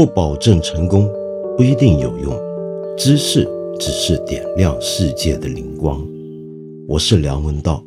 不保证成功，不一定有用。知识只是点亮世界的灵光。我是梁文道。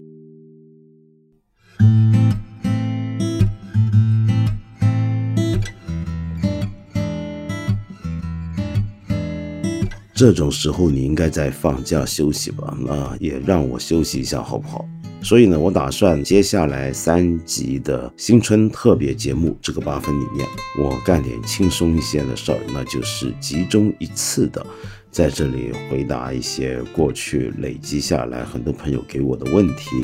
这种时候你应该在放假休息吧？那也让我休息一下好不好？所以呢，我打算接下来三集的新春特别节目，这个八分里面，我干点轻松一些的事儿，那就是集中一次的，在这里回答一些过去累积下来很多朋友给我的问题。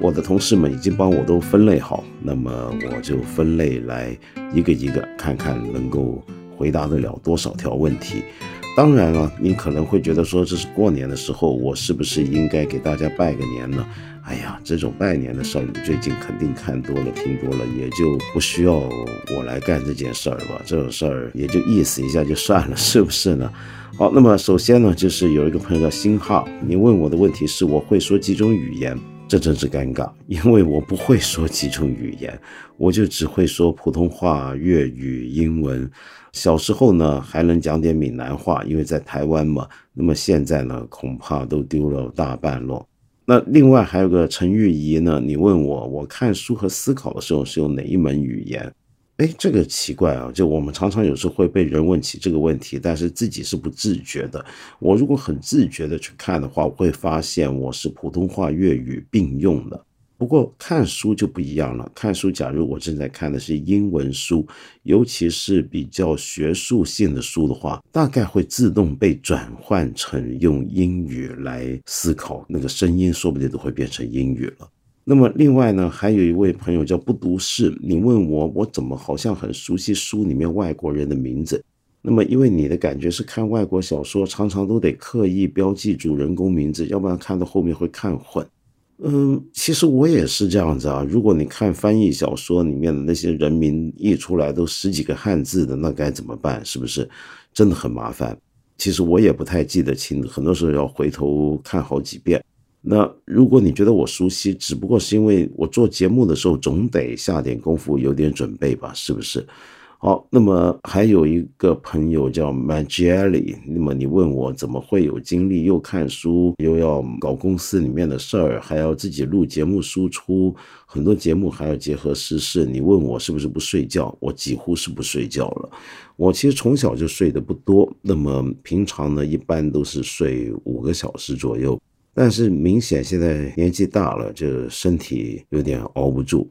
我的同事们已经帮我都分类好，那么我就分类来一个一个看看能够回答得了多少条问题。当然了，你可能会觉得说这是过年的时候，我是不是应该给大家拜个年呢？哎呀，这种拜年的事儿，你最近肯定看多了、听多了，也就不需要我来干这件事儿吧。这种事儿也就意思一下就算了，是不是呢？好，那么首先呢，就是有一个朋友叫星号，你问我的问题是我会说几种语言，这真是尴尬，因为我不会说几种语言，我就只会说普通话、粤语、英文。小时候呢，还能讲点闽南话，因为在台湾嘛。那么现在呢，恐怕都丢了大半了。那另外还有个陈玉仪呢，你问我，我看书和思考的时候是用哪一门语言？哎，这个奇怪啊，就我们常常有时候会被人问起这个问题，但是自己是不自觉的。我如果很自觉的去看的话，我会发现我是普通话、粤语并用的。不过看书就不一样了。看书，假如我正在看的是英文书，尤其是比较学术性的书的话，大概会自动被转换成用英语来思考，那个声音说不定都会变成英语了。那么另外呢，还有一位朋友叫不读士，你问我，我怎么好像很熟悉书里面外国人的名字？那么因为你的感觉是看外国小说，常常都得刻意标记主人公名字，要不然看到后面会看混。嗯，其实我也是这样子啊。如果你看翻译小说里面的那些人名译出来都十几个汉字的，那该怎么办？是不是真的很麻烦？其实我也不太记得清，很多时候要回头看好几遍。那如果你觉得我熟悉，只不过是因为我做节目的时候总得下点功夫，有点准备吧？是不是？好，那么还有一个朋友叫 Maggie，那么你问我怎么会有精力又看书，又要搞公司里面的事儿，还要自己录节目输出，很多节目还要结合时事。你问我是不是不睡觉？我几乎是不睡觉了。我其实从小就睡得不多，那么平常呢，一般都是睡五个小时左右。但是明显现在年纪大了，就身体有点熬不住。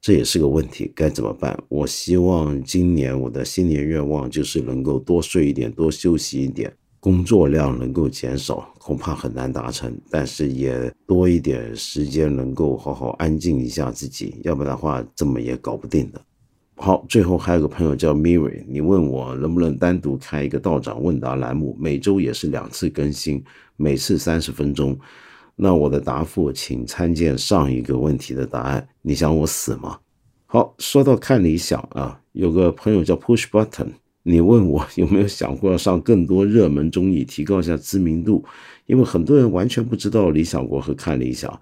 这也是个问题，该怎么办？我希望今年我的新年愿望就是能够多睡一点，多休息一点，工作量能够减少，恐怕很难达成。但是也多一点时间，能够好好安静一下自己，要不然的话，这么也搞不定的。好，最后还有个朋友叫 Miri，你问我能不能单独开一个道长问答栏目，每周也是两次更新，每次三十分钟。那我的答复，请参见上一个问题的答案。你想我死吗？好，说到看理想啊，有个朋友叫 Push Button，你问我有没有想过要上更多热门综艺，提高一下知名度？因为很多人完全不知道理想国和看理想。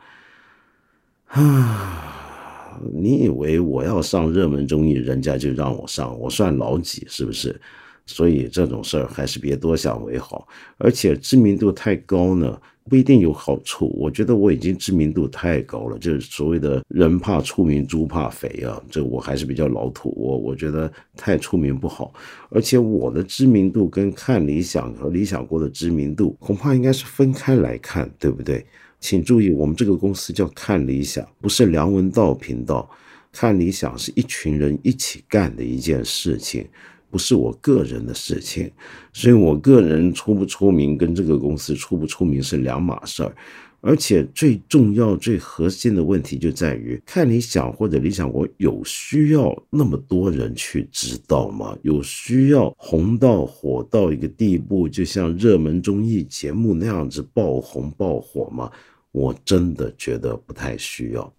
啊，你以为我要上热门综艺，人家就让我上？我算老几？是不是？所以这种事儿还是别多想为好。而且知名度太高呢。不一定有好处，我觉得我已经知名度太高了，就是所谓的人怕出名，猪怕肥啊，这我还是比较老土，我我觉得太出名不好，而且我的知名度跟看理想和理想国的知名度恐怕应该是分开来看，对不对？请注意，我们这个公司叫看理想，不是梁文道频道，看理想是一群人一起干的一件事情。不是我个人的事情，所以我个人出不出名跟这个公司出不出名是两码事儿。而且最重要、最核心的问题就在于，看理想或者理想国有需要那么多人去知道吗？有需要红到火到一个地步，就像热门综艺节目那样子爆红爆火吗？我真的觉得不太需要。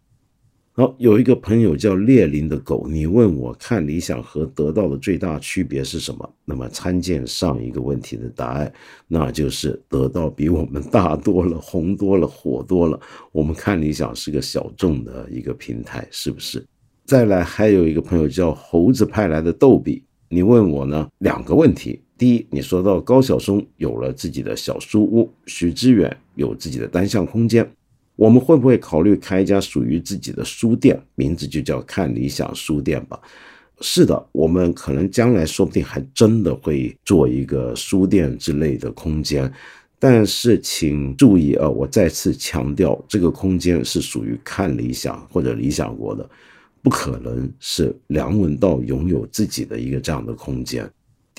好，有一个朋友叫列宁的狗，你问我看理想和得到的最大区别是什么？那么参见上一个问题的答案，那就是得到比我们大多了，红多了，火多了。我们看理想是个小众的一个平台，是不是？再来，还有一个朋友叫猴子派来的逗比，你问我呢两个问题。第一，你说到高晓松有了自己的小书屋，许知远有自己的单向空间，我们会不会考虑开一家属于自己的书店？名字就叫看理想书店吧。是的，我们可能将来说不定还真的会做一个书店之类的空间。但是请注意啊，我再次强调，这个空间是属于看理想或者理想国的，不可能是梁文道拥有自己的一个这样的空间。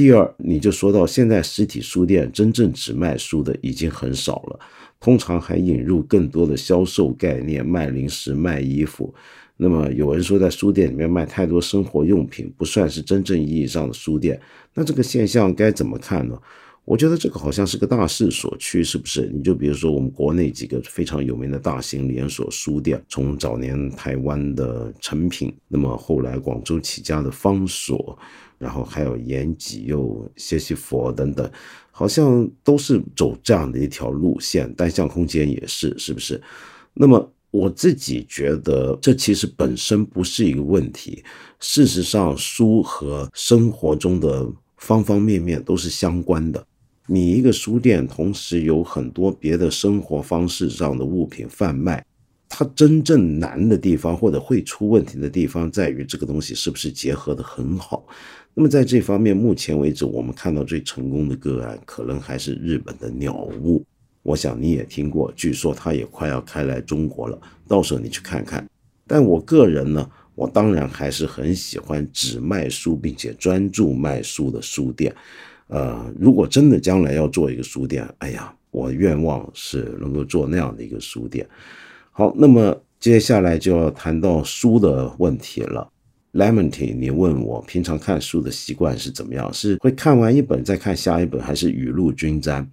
第二，你就说到现在实体书店真正只卖书的已经很少了，通常还引入更多的销售概念，卖零食、卖衣服。那么有人说在书店里面卖太多生活用品，不算是真正意义上的书店。那这个现象该怎么看呢？我觉得这个好像是个大势所趋，是不是？你就比如说我们国内几个非常有名的大型连锁书店，从早年台湾的成品，那么后来广州起家的方所。然后还有延吉又谢西佛等等，好像都是走这样的一条路线。单向空间也是，是不是？那么我自己觉得，这其实本身不是一个问题。事实上，书和生活中的方方面面都是相关的。你一个书店，同时有很多别的生活方式上的物品贩卖。它真正难的地方，或者会出问题的地方，在于这个东西是不是结合的很好。那么在这方面，目前为止我们看到最成功的个案，可能还是日本的鸟屋。我想你也听过，据说它也快要开来中国了，到时候你去看看。但我个人呢，我当然还是很喜欢只卖书并且专注卖书的书店。呃，如果真的将来要做一个书店，哎呀，我愿望是能够做那样的一个书店。好，那么接下来就要谈到书的问题了。Lemony，你问我平常看书的习惯是怎么样？是会看完一本再看下一本，还是雨露均沾？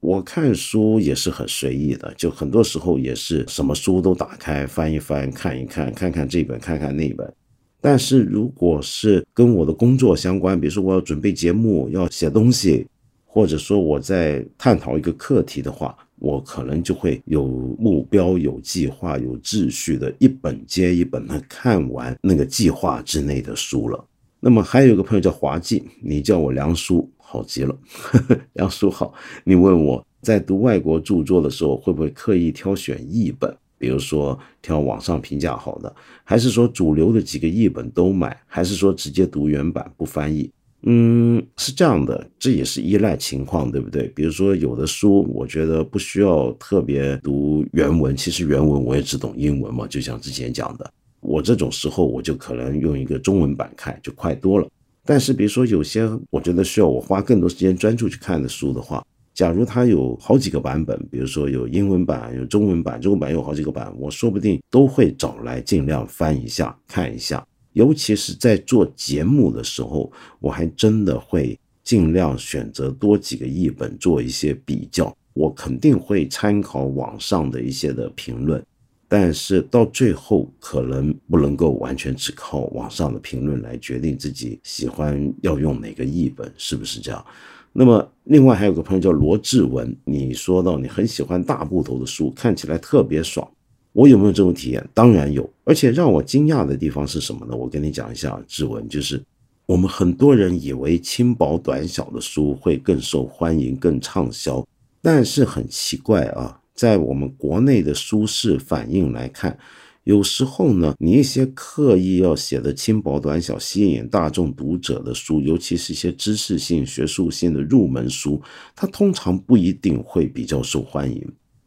我看书也是很随意的，就很多时候也是什么书都打开翻一翻，看一看，看看这本，看看那本。但是如果是跟我的工作相关，比如说我要准备节目，要写东西，或者说我在探讨一个课题的话。我可能就会有目标、有计划、有秩序的一本接一本的看完那个计划之内的书了。那么还有一个朋友叫华记，你叫我梁叔，好极了，梁叔好。你问我在读外国著作的时候，会不会刻意挑选译本，比如说挑网上评价好的，还是说主流的几个译本都买，还是说直接读原版不翻译？嗯，是这样的，这也是依赖情况，对不对？比如说，有的书我觉得不需要特别读原文，其实原文我也只懂英文嘛，就像之前讲的，我这种时候我就可能用一个中文版看，就快多了。但是，比如说有些我觉得需要我花更多时间专注去看的书的话，假如它有好几个版本，比如说有英文版、有中文版，中文版有好几个版，我说不定都会找来尽量翻一下看一下。尤其是在做节目的时候，我还真的会尽量选择多几个译本做一些比较。我肯定会参考网上的一些的评论，但是到最后可能不能够完全只靠网上的评论来决定自己喜欢要用哪个译本，是不是这样？那么另外还有个朋友叫罗志文，你说到你很喜欢大部头的书，看起来特别爽。我有没有这种体验？当然有，而且让我惊讶的地方是什么呢？我跟你讲一下，志文，就是我们很多人以为轻薄短小的书会更受欢迎、更畅销，但是很奇怪啊，在我们国内的书市反应来看，有时候呢，你一些刻意要写的轻薄短小、吸引大众读者的书，尤其是一些知识性、学术性的入门书，它通常不一定会比较受欢迎。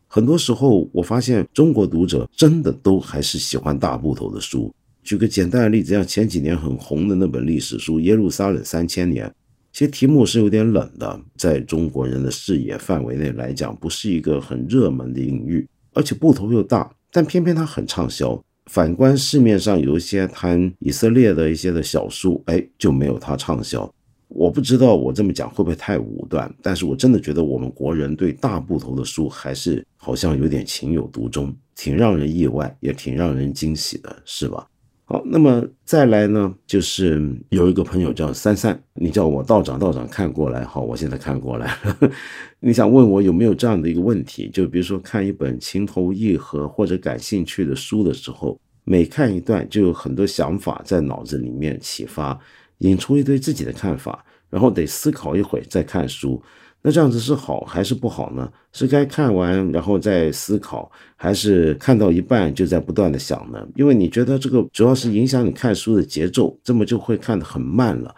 很多时候，我发现中国读者真的都还是喜欢大部头的书。举个简单的例子，像前几年很红的那本历史书《耶路撒冷三千年》，其实题目是有点冷的，在中国人的视野范围内来讲，不是一个很热门的领域，而且部头又大，但偏偏它很畅销。反观市面上有一些谈以色列的一些的小书，哎，就没有它畅销。我不知道我这么讲会不会太武断，但是我真的觉得我们国人对大部头的书还是好像有点情有独钟，挺让人意外，也挺让人惊喜的，是吧？好，那么再来呢，就是有一个朋友叫三三，你叫我道长，道长看过来，好，我现在看过来，你想问我有没有这样的一个问题，就比如说看一本情投意合或者感兴趣的书的时候，每看一段就有很多想法在脑子里面启发。引出一堆自己的看法，然后得思考一会再看书。那这样子是好还是不好呢？是该看完然后再思考，还是看到一半就在不断的想呢？因为你觉得这个主要是影响你看书的节奏，这么就会看得很慢了。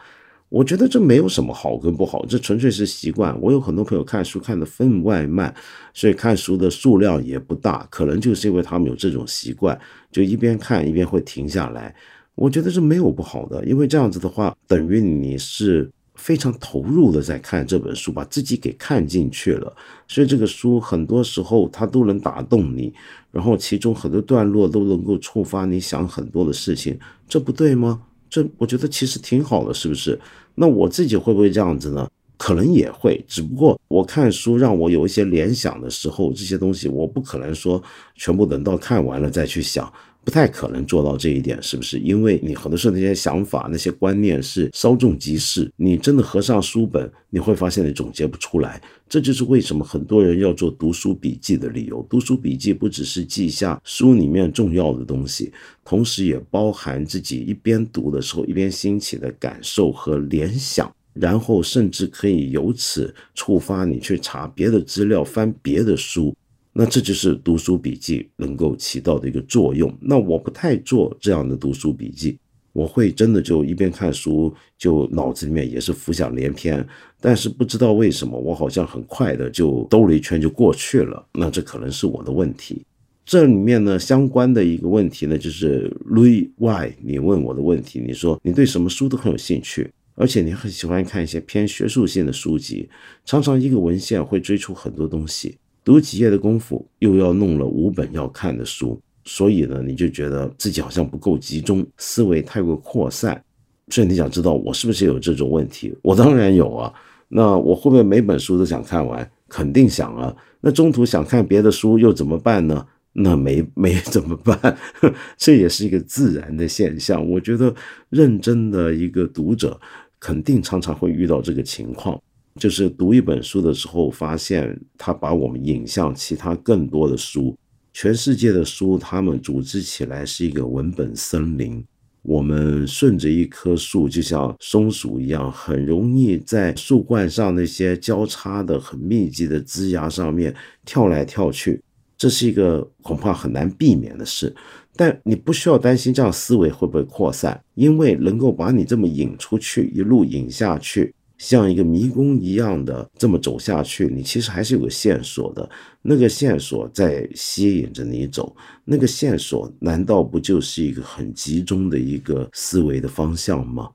我觉得这没有什么好跟不好，这纯粹是习惯。我有很多朋友看书看得分外慢，所以看书的数量也不大，可能就是因为他们有这种习惯，就一边看一边会停下来。我觉得这没有不好的，因为这样子的话，等于你是。非常投入的在看这本书，把自己给看进去了，所以这个书很多时候它都能打动你，然后其中很多段落都能够触发你想很多的事情，这不对吗？这我觉得其实挺好的，是不是？那我自己会不会这样子呢？可能也会，只不过我看书让我有一些联想的时候，这些东西我不可能说全部等到看完了再去想。不太可能做到这一点，是不是？因为你很多时候那些想法、那些观念是稍纵即逝，你真的合上书本，你会发现你总结不出来。这就是为什么很多人要做读书笔记的理由。读书笔记不只是记下书里面重要的东西，同时也包含自己一边读的时候一边兴起的感受和联想，然后甚至可以由此触发你去查别的资料、翻别的书。那这就是读书笔记能够起到的一个作用。那我不太做这样的读书笔记，我会真的就一边看书，就脑子里面也是浮想联翩。但是不知道为什么，我好像很快的就兜了一圈就过去了。那这可能是我的问题。这里面呢，相关的一个问题呢，就是 Louis Y，你问我的问题，你说你对什么书都很有兴趣，而且你很喜欢看一些偏学术性的书籍，常常一个文献会追出很多东西。读几页的功夫，又要弄了五本要看的书，所以呢，你就觉得自己好像不够集中，思维太过扩散。所以你想知道我是不是有这种问题？我当然有啊。那我会不会每本书都想看完？肯定想啊。那中途想看别的书又怎么办呢？那没没怎么办？这也是一个自然的现象。我觉得认真的一个读者，肯定常常会遇到这个情况。就是读一本书的时候，发现它把我们引向其他更多的书。全世界的书，它们组织起来是一个文本森林。我们顺着一棵树，就像松鼠一样，很容易在树冠上那些交叉的、很密集的枝芽上面跳来跳去。这是一个恐怕很难避免的事。但你不需要担心这样思维会不会扩散，因为能够把你这么引出去，一路引下去。像一个迷宫一样的这么走下去，你其实还是有个线索的，那个线索在吸引着你走，那个线索难道不就是一个很集中的一个思维的方向吗？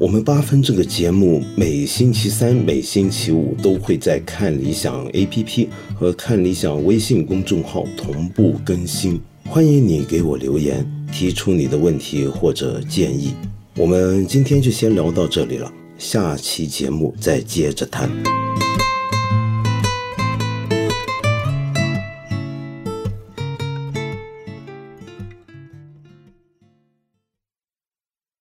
我们八分这个节目每星期三、每星期五都会在看理想 APP 和看理想微信公众号同步更新，欢迎你给我留言。提出你的问题或者建议，我们今天就先聊到这里了，下期节目再接着谈。